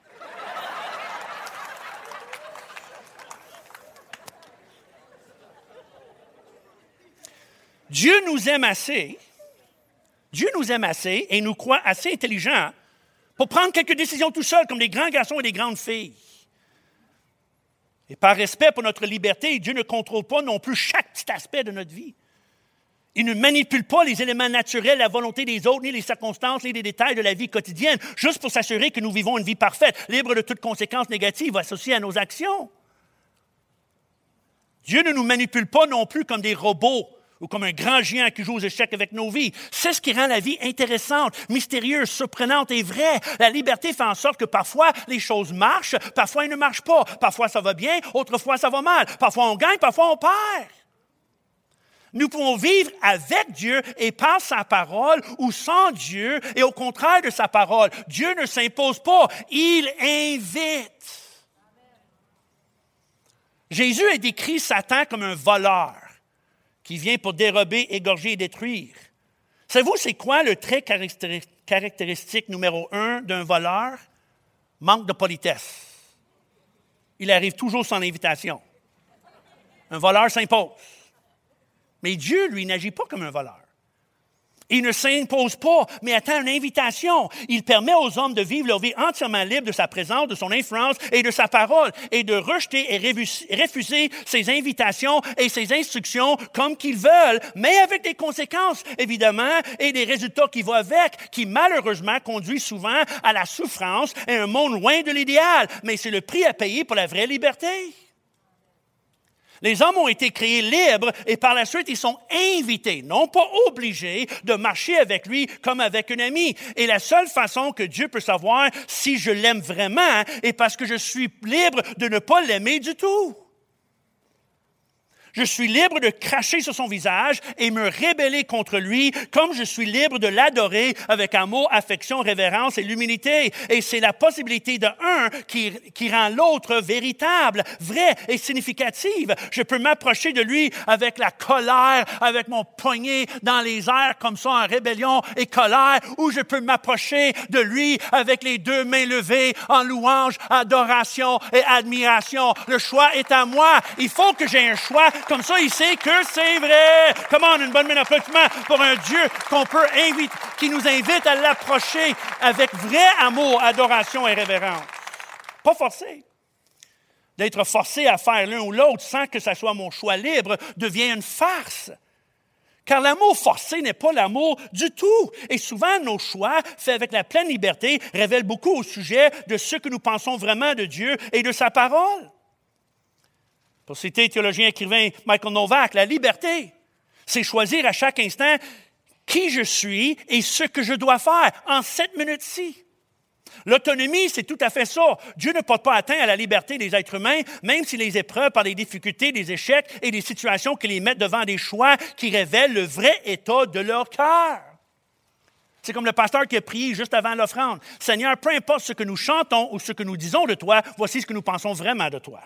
Dieu nous aime assez, Dieu nous aime assez et nous croit assez intelligents pour prendre quelques décisions tout seul, comme des grands garçons et des grandes filles. Et par respect pour notre liberté, Dieu ne contrôle pas non plus chaque petit aspect de notre vie. Il ne manipule pas les éléments naturels, la volonté des autres, ni les circonstances, ni les détails de la vie quotidienne, juste pour s'assurer que nous vivons une vie parfaite, libre de toute conséquence négative associée à nos actions. Dieu ne nous manipule pas non plus comme des robots ou comme un grand géant qui joue aux échecs avec nos vies. C'est ce qui rend la vie intéressante, mystérieuse, surprenante et vraie. La liberté fait en sorte que parfois les choses marchent, parfois elles ne marchent pas. Parfois ça va bien, autrefois ça va mal. Parfois on gagne, parfois on perd. Nous pouvons vivre avec Dieu et par sa parole ou sans Dieu et au contraire de sa parole. Dieu ne s'impose pas, il invite. Jésus a décrit Satan comme un voleur qui vient pour dérober, égorger et détruire. Savez-vous, c'est quoi le trait caractéristique numéro un d'un voleur? Manque de politesse. Il arrive toujours sans invitation. Un voleur s'impose. Mais Dieu, lui, n'agit pas comme un voleur. Il ne s'impose pas, mais attend une invitation. Il permet aux hommes de vivre leur vie entièrement libre de sa présence, de son influence et de sa parole, et de rejeter et refuser ses invitations et ses instructions comme qu'ils veulent, mais avec des conséquences, évidemment, et des résultats qui vont avec, qui malheureusement conduisent souvent à la souffrance et un monde loin de l'idéal. Mais c'est le prix à payer pour la vraie liberté. Les hommes ont été créés libres et par la suite, ils sont invités, non pas obligés, de marcher avec lui comme avec un ami. Et la seule façon que Dieu peut savoir si je l'aime vraiment est parce que je suis libre de ne pas l'aimer du tout. Je suis libre de cracher sur son visage et me rébeller contre lui, comme je suis libre de l'adorer avec amour, affection, révérence et l'humilité. Et c'est la possibilité de un qui, rend l'autre véritable, vrai et significative. Je peux m'approcher de lui avec la colère, avec mon poignet dans les airs comme ça en rébellion et colère, ou je peux m'approcher de lui avec les deux mains levées en louange, adoration et admiration. Le choix est à moi. Il faut que j'ai un choix comme ça, il sait que c'est vrai. Comment une bonne main d'applaudissement pour un Dieu qu'on peut inviter, qui nous invite à l'approcher avec vrai amour, adoration et révérence. Pas forcé. D'être forcé à faire l'un ou l'autre sans que ce soit mon choix libre devient une farce. Car l'amour forcé n'est pas l'amour du tout. Et souvent, nos choix, faits avec la pleine liberté, révèlent beaucoup au sujet de ce que nous pensons vraiment de Dieu et de sa parole. Pour citer théologien écrivain Michael Novak, la liberté, c'est choisir à chaque instant qui je suis et ce que je dois faire en cette minute-ci. L'autonomie, c'est tout à fait ça. Dieu ne porte pas atteint à la liberté des êtres humains, même si les épreuves par des difficultés, des échecs et des situations qui les mettent devant des choix qui révèlent le vrai état de leur cœur. C'est comme le pasteur qui a prié juste avant l'offrande. Seigneur, peu importe ce que nous chantons ou ce que nous disons de toi, voici ce que nous pensons vraiment de toi.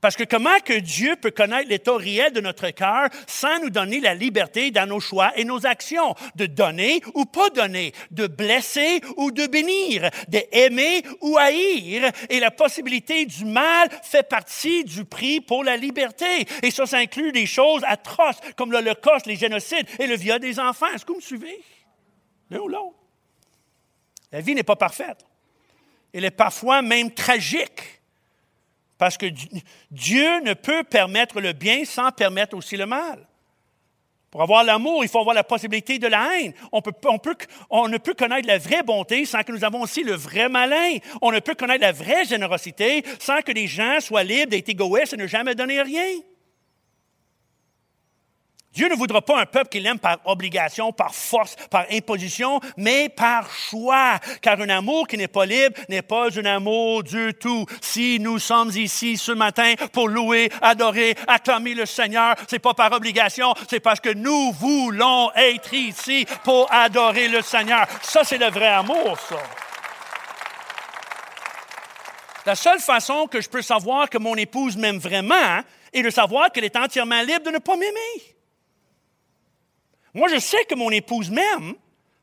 Parce que comment que Dieu peut connaître l'état réel de notre cœur sans nous donner la liberté dans nos choix et nos actions, de donner ou pas donner, de blesser ou de bénir, d'aimer ou haïr. Et la possibilité du mal fait partie du prix pour la liberté. Et ça, ça inclut des choses atroces comme l'Holocauste, les génocides et le viol des enfants. Est-ce que vous me suivez? L'un ou l'autre? La vie n'est pas parfaite. Elle est parfois même tragique. Parce que Dieu ne peut permettre le bien sans permettre aussi le mal. Pour avoir l'amour, il faut avoir la possibilité de la haine. On, ne peut connaître la vraie bonté sans que nous avons aussi le vrai malin. On ne peut connaître la vraie générosité sans que les gens soient libres d'être égoïstes et ne jamais donner rien. Dieu ne voudra pas un peuple qu'il aime par obligation, par force, par imposition, mais par choix. Car un amour qui n'est pas libre n'est pas un amour du tout. Si nous sommes ici ce matin pour louer, adorer, acclamer le Seigneur, c'est pas par obligation, c'est parce que nous voulons être ici pour adorer le Seigneur. Ça, c'est le vrai amour, ça. La seule façon que je peux savoir que mon épouse m'aime vraiment est de savoir qu'elle est entièrement libre de ne pas m'aimer. Moi, je sais que mon épouse m'aime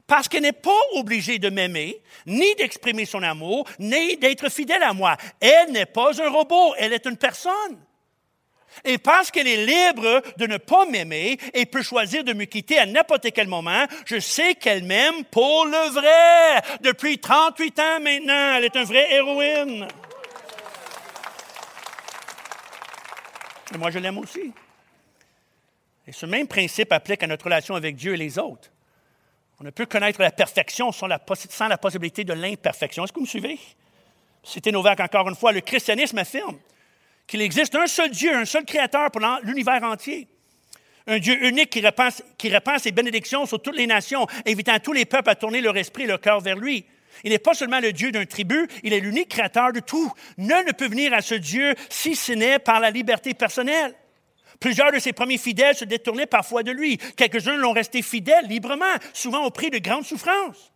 parce qu'elle n'est pas obligée de m'aimer, ni d'exprimer son amour, ni d'être fidèle à moi. Elle n'est pas un robot, elle est une personne. Et parce qu'elle est libre de ne pas m'aimer et peut choisir de me quitter à n'importe quel moment, je sais qu'elle m'aime pour le vrai. Depuis 38 ans maintenant, elle est une vraie héroïne. Et moi, je l'aime aussi. Et ce même principe applique à notre relation avec Dieu et les autres. On ne peut connaître la perfection sans la, possibilité de l'imperfection. Est-ce que vous me suivez? C'était Novak encore une fois. Le christianisme affirme qu'il existe un seul Dieu, un seul créateur pour l'univers entier. Un Dieu unique qui répand, qui ses bénédictions sur toutes les nations, invitant tous les peuples à tourner leur esprit et leur cœur vers lui. Il n'est pas seulement le Dieu d'un tribu, il est l'unique créateur de tout. Nul ne peut venir à ce Dieu si ce n'est par la liberté personnelle. Plusieurs de ses premiers fidèles se détournaient parfois de lui. Quelques-uns l'ont resté fidèles librement, souvent au prix de grandes souffrances.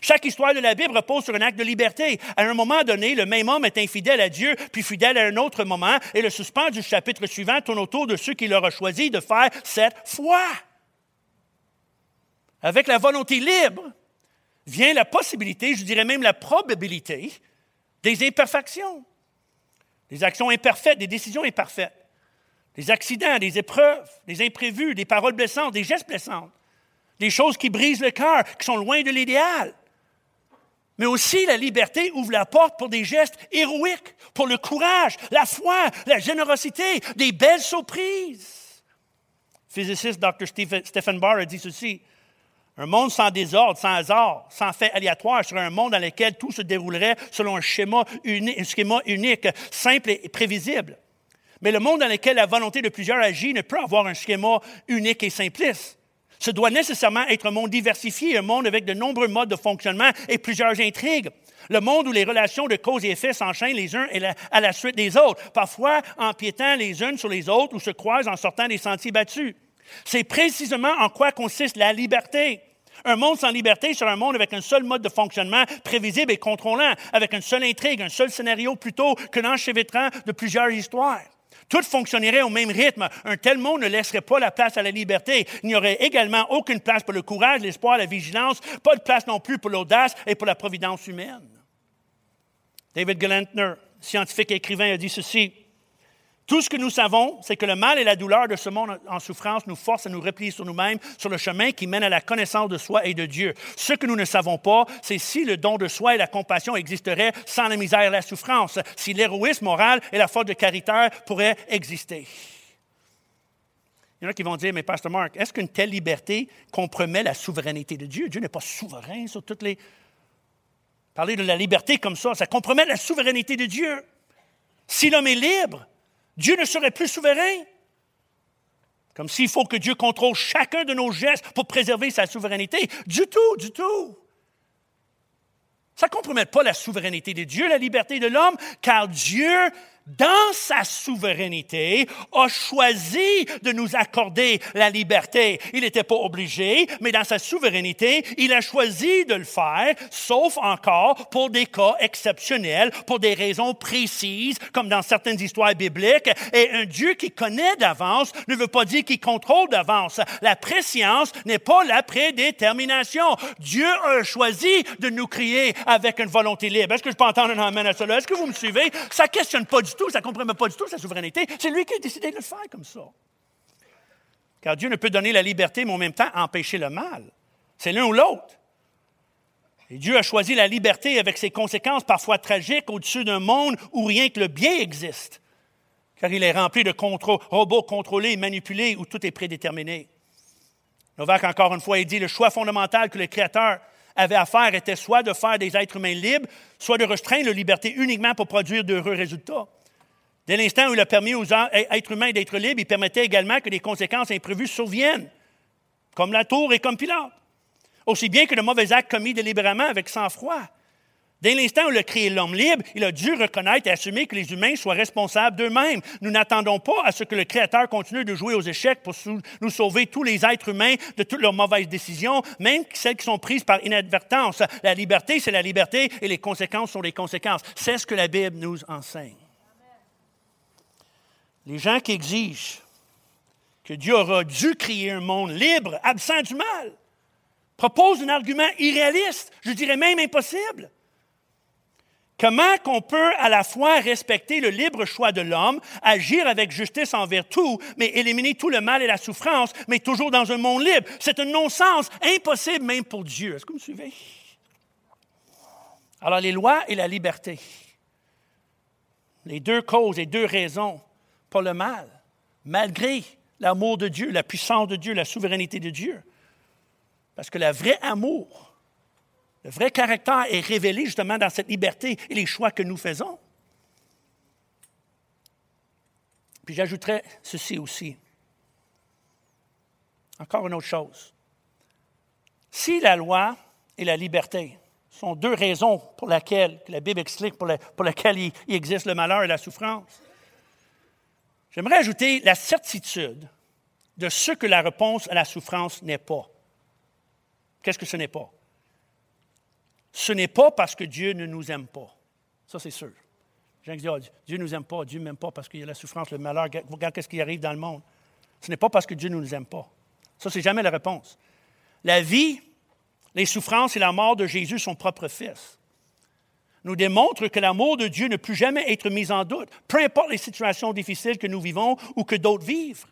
Chaque histoire de la Bible repose sur un acte de liberté. À un moment donné, le même homme est infidèle à Dieu, puis fidèle à un autre moment, et le suspense du chapitre suivant tourne autour de ceux qu'il aura choisi de faire cette foi. Avec la volonté libre vient la possibilité, je dirais même la probabilité, des imperfections, des actions imparfaites, des décisions imparfaites des accidents, des épreuves, des imprévus, des paroles blessantes, des gestes blessants, des choses qui brisent le cœur, qui sont loin de l'idéal. Mais aussi, la liberté ouvre la porte pour des gestes héroïques, pour le courage, la foi, la générosité, des belles surprises. Le physiciste Dr. Stephen Barr a dit ceci un monde sans désordre, sans hasard, sans fait aléatoire serait un monde dans lequel tout se déroulerait selon un schéma unique, un schéma unique simple et prévisible. Mais le monde dans lequel la volonté de plusieurs agit ne peut avoir un schéma unique et simpliste. Ce doit nécessairement être un monde diversifié, un monde avec de nombreux modes de fonctionnement et plusieurs intrigues. Le monde où les relations de cause et effet s'enchaînent les uns à la suite des autres, parfois empiétant les unes sur les autres ou se croisent en sortant des sentiers battus. C'est précisément en quoi consiste la liberté. Un monde sans liberté serait un monde avec un seul mode de fonctionnement prévisible et contrôlant, avec une seule intrigue, un seul scénario plutôt qu'un enchevêtrant de plusieurs histoires. Tout fonctionnerait au même rythme. Un tel monde ne laisserait pas la place à la liberté. Il n'y aurait également aucune place pour le courage, l'espoir, la vigilance, pas de place non plus pour l'audace et pour la providence humaine. David Gelantner, scientifique et écrivain, a dit ceci. Tout ce que nous savons, c'est que le mal et la douleur de ce monde en souffrance nous forcent à nous replier sur nous-mêmes, sur le chemin qui mène à la connaissance de soi et de Dieu. Ce que nous ne savons pas, c'est si le don de soi et la compassion existeraient sans la misère et la souffrance, si l'héroïsme moral et la force de caractère pourraient exister. Il y en a qui vont dire, mais Pasteur Mark, est-ce qu'une telle liberté compromet la souveraineté de Dieu? Dieu n'est pas souverain sur toutes les... Parler de la liberté comme ça, ça compromet la souveraineté de Dieu. Si l'homme est libre, Dieu ne serait plus souverain. Comme s'il faut que Dieu contrôle chacun de nos gestes pour préserver sa souveraineté. Du tout, du tout. Ça ne compromet pas la souveraineté de Dieu, la liberté de l'homme, car Dieu dans sa souveraineté, a choisi de nous accorder la liberté. Il n'était pas obligé, mais dans sa souveraineté, il a choisi de le faire, sauf encore pour des cas exceptionnels, pour des raisons précises, comme dans certaines histoires bibliques. Et un Dieu qui connaît d'avance ne veut pas dire qu'il contrôle d'avance. La préscience n'est pas la prédétermination. Dieu a choisi de nous créer avec une volonté libre. Est-ce que je peux entendre un amène à cela? Est-ce que vous me suivez? Ça questionne pas du tout, ça ne compromet pas du tout sa souveraineté. C'est lui qui a décidé de le faire comme ça. Car Dieu ne peut donner la liberté, mais en même temps empêcher le mal. C'est l'un ou l'autre. Et Dieu a choisi la liberté avec ses conséquences parfois tragiques au-dessus d'un monde où rien que le bien existe. Car il est rempli de robots contrôlés, manipulés, où tout est prédéterminé. Novak, encore une fois, il dit le choix fondamental que le Créateur avait à faire était soit de faire des êtres humains libres, soit de restreindre leur liberté uniquement pour produire d'heureux résultats. Dès l'instant où il a permis aux êtres humains d'être libres, il permettait également que des conséquences imprévues surviennent, comme la tour et comme Pilate. Aussi bien que de mauvais actes commis délibérément avec sang-froid. Dès l'instant où il a créé l'homme libre, il a dû reconnaître et assumer que les humains soient responsables d'eux-mêmes. Nous n'attendons pas à ce que le Créateur continue de jouer aux échecs pour nous sauver tous les êtres humains de toutes leurs mauvaises décisions, même celles qui sont prises par inadvertance. La liberté, c'est la liberté et les conséquences sont les conséquences. C'est ce que la Bible nous enseigne. Les gens qui exigent que Dieu aura dû créer un monde libre, absent du mal, proposent un argument irréaliste, je dirais même impossible. Comment qu'on peut à la fois respecter le libre choix de l'homme, agir avec justice envers tout, mais éliminer tout le mal et la souffrance, mais toujours dans un monde libre? C'est un non-sens, impossible même pour Dieu. Est-ce que vous me suivez? Alors les lois et la liberté, les deux causes et deux raisons le mal, malgré l'amour de Dieu, la puissance de Dieu, la souveraineté de Dieu. Parce que le vrai amour, le vrai caractère est révélé justement dans cette liberté et les choix que nous faisons. Puis j'ajouterais ceci aussi. Encore une autre chose. Si la loi et la liberté sont deux raisons pour lesquelles, que la Bible explique, pour, pour lesquelles il existe le malheur et la souffrance, j'aimerais ajouter la certitude de ce que la réponse à la souffrance n'est pas. Qu'est-ce que ce n'est pas? ce n'est pas parce que Dieu ne nous aime pas. Ça, c'est sûr. Les gens Dieu ne nous aime pas, Dieu ne m'aime pas parce qu'il y a la souffrance, le malheur. Regarde ce qui arrive dans le monde. Ce n'est pas parce que Dieu ne nous aime pas. Ça, c'est jamais la réponse. La vie, les souffrances et la mort de Jésus, son propre Fils, nous démontrent que l'amour de Dieu ne peut jamais être mis en doute, peu importe les situations difficiles que nous vivons ou que d'autres vivent.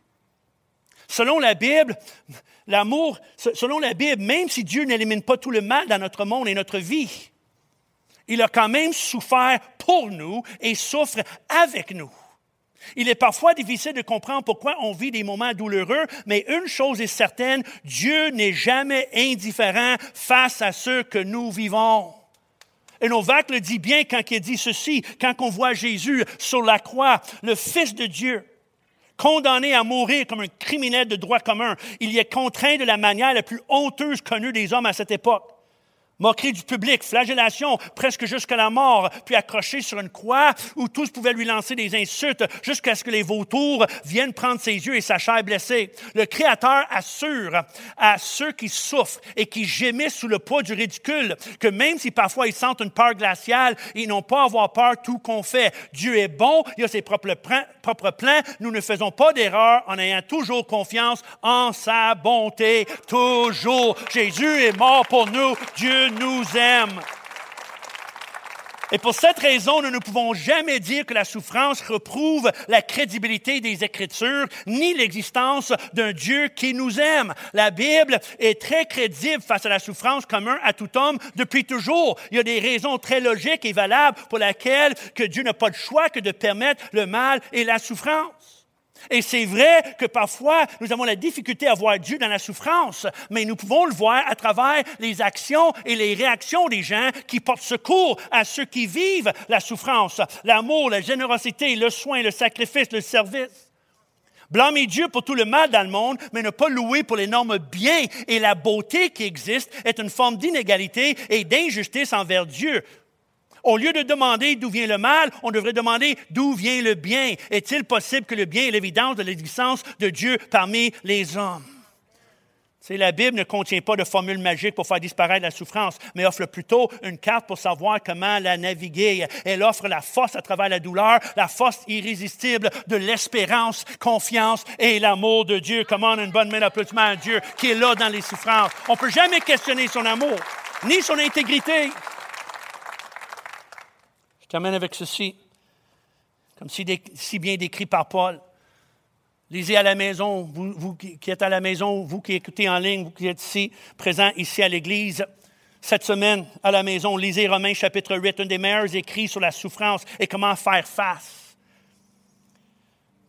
Selon la Bible, l'amour, selon la Bible, même si Dieu n'élimine pas tout le mal dans notre monde et notre vie, il a quand même souffert pour nous et souffre avec nous. Il est parfois difficile de comprendre pourquoi on vit des moments douloureux, mais une chose est certaine, Dieu n'est jamais indifférent face à ceux que nous vivons. Et Novak le dit bien quand il dit ceci, quand on voit Jésus sur la croix, le Fils de Dieu, condamné à mourir comme un criminel de droit commun. Il y est contraint de la manière la plus honteuse connue des hommes à cette époque moquerie du public, flagellation presque jusqu'à la mort, puis accroché sur une croix où tous pouvaient lui lancer des insultes jusqu'à ce que les vautours viennent prendre ses yeux et sa chair blessée. Le Créateur assure à ceux qui souffrent et qui gémissent sous le poids du ridicule que même si parfois ils sentent une peur glaciale, ils n'ont pas à avoir peur tout qu'on fait. Dieu est bon, il a ses propres, plans. Nous ne faisons pas d'erreur en ayant toujours confiance en sa bonté. Toujours. Jésus est mort pour nous. Dieu nous aime. Et pour cette raison, nous ne pouvons jamais dire que la souffrance reprouve la crédibilité des Écritures, ni l'existence d'un Dieu qui nous aime. La Bible est très crédible face à la souffrance commun à tout homme depuis toujours. Il y a des raisons très logiques et valables pour lesquelles que Dieu n'a pas de choix que de permettre le mal et la souffrance. Et c'est vrai que parfois, nous avons la difficulté à voir Dieu dans la souffrance, mais nous pouvons le voir à travers les actions et les réactions des gens qui portent secours à ceux qui vivent la souffrance, l'amour, la générosité, le soin, le sacrifice, le service. Blâmer Dieu pour tout le mal dans le monde, mais ne pas louer pour l'énorme bien et la beauté qui existent est une forme d'inégalité et d'injustice envers Dieu. Au lieu de demander d'où vient le mal, on devrait demander d'où vient le bien. Est-il possible que le bien est l'évidence de l'existence de Dieu parmi les hommes? La Bible ne contient pas de formule magique pour faire disparaître la souffrance, mais offre plutôt une carte pour savoir comment la naviguer. Elle offre la force à travers la douleur, la force irrésistible de l'espérance, confiance et l'amour de Dieu. Comment une bonne main d'applaudissement à Dieu qui est là dans les souffrances. On ne peut jamais questionner son amour, ni son intégrité. J'amène avec ceci, comme si, bien décrit par Paul. Lisez à la maison, vous, qui êtes à la maison, vous qui écoutez en ligne, vous qui êtes ici, présents ici à l'Église. Cette semaine, à la maison, lisez Romains chapitre 8, un des meilleurs écrits sur la souffrance et comment faire face.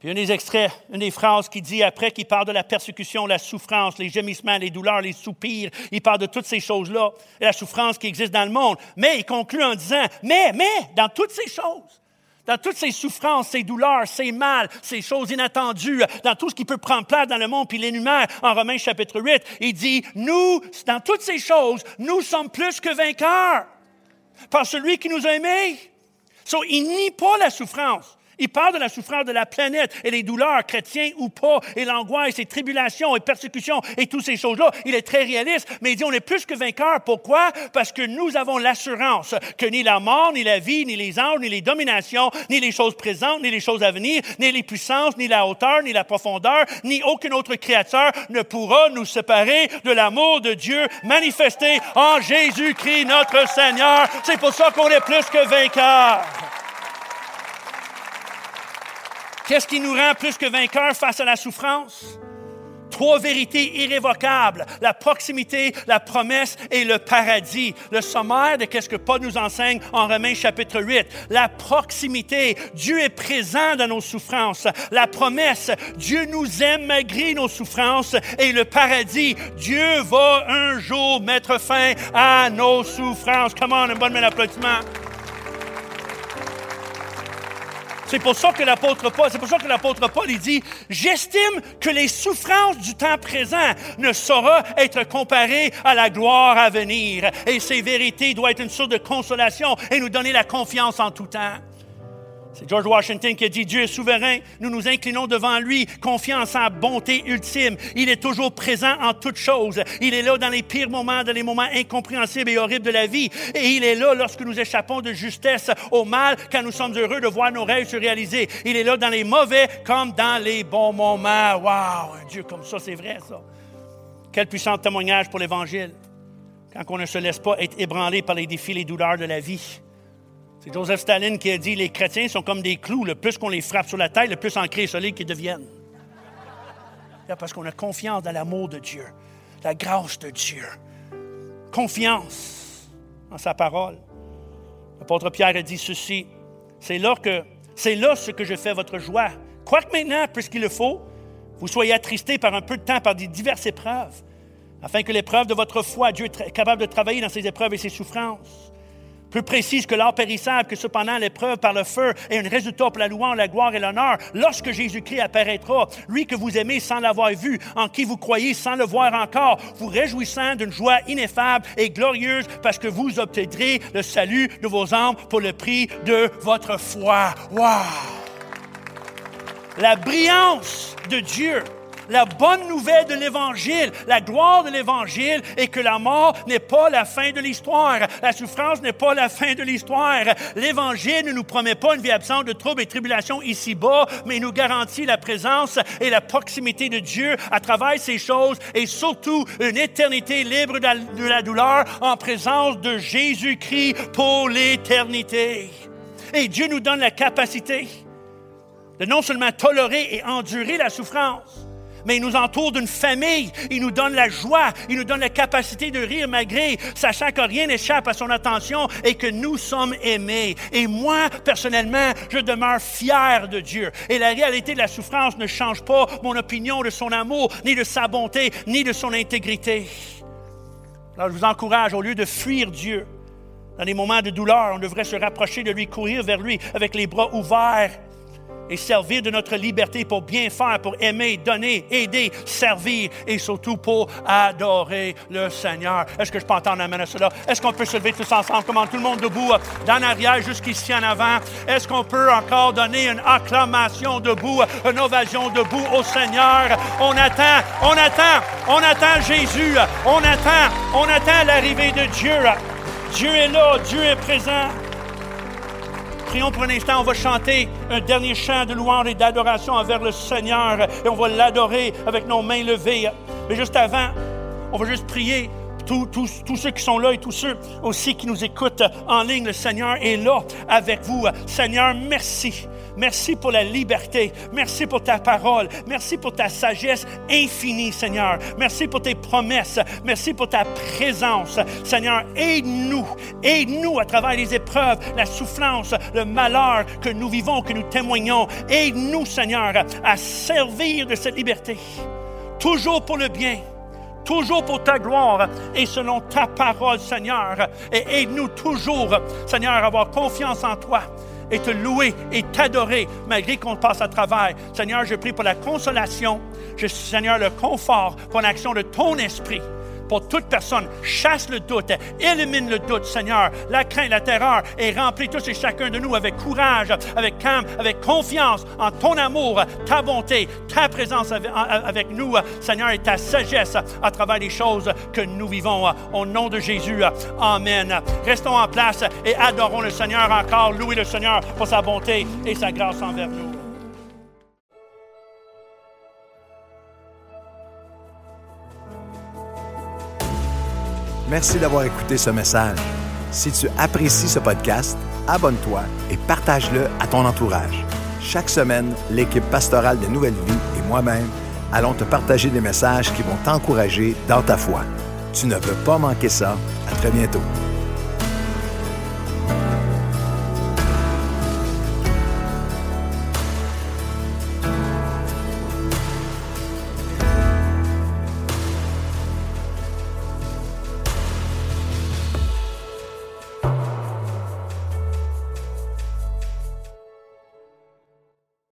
Puis un des extraits, une des phrases qui dit après qu'il parle de la persécution, la souffrance, les gémissements, les douleurs, les soupirs, il parle de toutes ces choses-là, et la souffrance qui existe dans le monde. Mais il conclut en disant, mais, mais, dans toutes ces choses, dans toutes ces souffrances, ces douleurs, ces mal, ces choses inattendues, dans tout ce qui peut prendre place dans le monde, puis l'énumère en Romains chapitre 8, il dit, nous, dans toutes ces choses, nous sommes plus que vainqueurs par celui qui nous a aimés. So, il nie pas la souffrance. Il parle de la souffrance de la planète et les douleurs, chrétiens ou pas, et l'angoisse, et tribulations, et persécutions, et toutes ces choses-là. Il est très réaliste, mais il dit on est plus que vainqueurs. Pourquoi? Parce que nous avons l'assurance que ni la mort, ni la vie, ni les anges, ni les dominations, ni les choses présentes, ni les choses à venir, ni les puissances, ni la hauteur, ni la profondeur, ni aucune autre créature ne pourra nous séparer de l'amour de Dieu manifesté en Jésus-Christ notre Seigneur. C'est pour ça qu'on est plus que vainqueurs. Qu'est-ce qui nous rend plus que vainqueurs face à la souffrance? Trois vérités irrévocables, la proximité, la promesse et le paradis. Le sommaire de qu'est-ce que Paul nous enseigne en Romains chapitre 8. La proximité, Dieu est présent dans nos souffrances. La promesse, Dieu nous aime malgré nos souffrances. Et le paradis, Dieu va un jour mettre fin à nos souffrances. Comment on, une bonne C'est pour ça que l'apôtre Paul, c'est pour ça que l'apôtre Paul, il dit, j'estime que les souffrances du temps présent ne sauront être comparées à la gloire à venir. Et ces vérités doivent être une source de consolation et nous donner la confiance en tout temps. George Washington qui a dit Dieu est souverain, nous nous inclinons devant lui, confiant en sa bonté ultime. Il est toujours présent en toutes choses. Il est là dans les pires moments, dans les moments incompréhensibles et horribles de la vie. Et il est là lorsque nous échappons de justesse au mal, quand nous sommes heureux de voir nos rêves se réaliser. Il est là dans les mauvais comme dans les bons moments. Wow, un Dieu comme ça, c'est vrai ça. Quel puissant témoignage pour l'Évangile, quand on ne se laisse pas être ébranlé par les défis, les douleurs de la vie. C'est Joseph Staline qui a dit les chrétiens sont comme des clous. Le plus qu'on les frappe sur la tête, le plus ancrés et solides qu'ils deviennent. Parce qu'on a confiance dans l'amour de Dieu, la grâce de Dieu. Confiance en sa parole. L'apôtre Pierre a dit ceci c'est là que c'est là ce que je fais votre joie. Quoique maintenant, puisqu'il le faut, vous soyez attristés par un peu de temps par des diverses épreuves, afin que l'épreuve de votre foi, Dieu est capable de travailler dans ses épreuves et ses souffrances plus précise que l'or périssable, que cependant l'épreuve par le feu est un résultat pour la louange, la gloire et l'honneur, lorsque Jésus-Christ apparaîtra, lui que vous aimez sans l'avoir vu, en qui vous croyez sans le voir encore, vous réjouissant d'une joie ineffable et glorieuse parce que vous obtiendrez le salut de vos âmes pour le prix de votre foi. Wow! La brillance de Dieu la bonne nouvelle de l'Évangile, la gloire de l'Évangile est que la mort n'est pas la fin de l'histoire. La souffrance n'est pas la fin de l'histoire. L'Évangile ne nous promet pas une vie absente de troubles et tribulations ici-bas, mais il nous garantit la présence et la proximité de Dieu à travers ces choses et surtout une éternité libre de la douleur en présence de Jésus-Christ pour l'éternité. Et Dieu nous donne la capacité de non seulement tolérer et endurer la souffrance, mais il nous entoure d'une famille. Il nous donne la joie. Il nous donne la capacité de rire malgré, sachant que rien n'échappe à son attention et que nous sommes aimés. Et moi, personnellement, je demeure fier de Dieu. Et la réalité de la souffrance ne change pas mon opinion de son amour, ni de sa bonté, ni de son intégrité. Alors, je vous encourage, au lieu de fuir Dieu, dans les moments de douleur, on devrait se rapprocher de lui, courir vers lui avec les bras ouverts et servir de notre liberté pour bien faire, pour aimer, donner, aider, servir et surtout pour adorer le Seigneur. Est-ce que je peux entendre amène à cela? Est-ce qu'on peut se lever tous ensemble, comment tout le monde debout, d'en arrière jusqu'ici en avant? Est-ce qu'on peut encore donner une acclamation debout, une ovation debout au Seigneur? On attend, on attend, on attend Jésus, on attend, on attend l'arrivée de Dieu. Dieu est là, Dieu est présent. Prions pour un instant, on va chanter un dernier chant de louange et d'adoration envers le Seigneur et on va l'adorer avec nos mains levées. Mais juste avant, on va juste prier tous, tous, ceux qui sont là et tous ceux aussi qui nous écoutent en ligne, le Seigneur est là avec vous. Seigneur, merci. Merci pour la liberté. Merci pour ta parole. Merci pour ta sagesse infinie, Seigneur. Merci pour tes promesses. Merci pour ta présence. Seigneur, aide-nous. Aide-nous à travers les épreuves, la souffrance, le malheur que nous vivons, que nous témoignons. Aide-nous, Seigneur, à servir de cette liberté. Toujours pour le bien toujours pour ta gloire et selon ta parole, Seigneur. Et aide-nous toujours, Seigneur, à avoir confiance en toi et te louer et t'adorer malgré qu'on passe à travers. Seigneur, je prie pour la consolation, je, Seigneur, le confort, pour l'action de ton esprit pour toute personne. Chasse le doute, élimine le doute, Seigneur. La crainte, la terreur et remplis tous et chacun de nous avec courage, avec calme, avec confiance en ton amour, ta bonté, ta présence avec nous, Seigneur, et ta sagesse à travers les choses que nous vivons. Au nom de Jésus, Amen. Restons en place et adorons le Seigneur encore. Louez le Seigneur pour sa bonté et sa grâce envers nous. Merci d'avoir écouté ce message. Si tu apprécies ce podcast, abonne-toi et partage-le à ton entourage. Chaque semaine, l'équipe pastorale de Nouvelle Vie et moi-même allons te partager des messages qui vont t'encourager dans ta foi. Tu ne veux pas manquer ça. À très bientôt.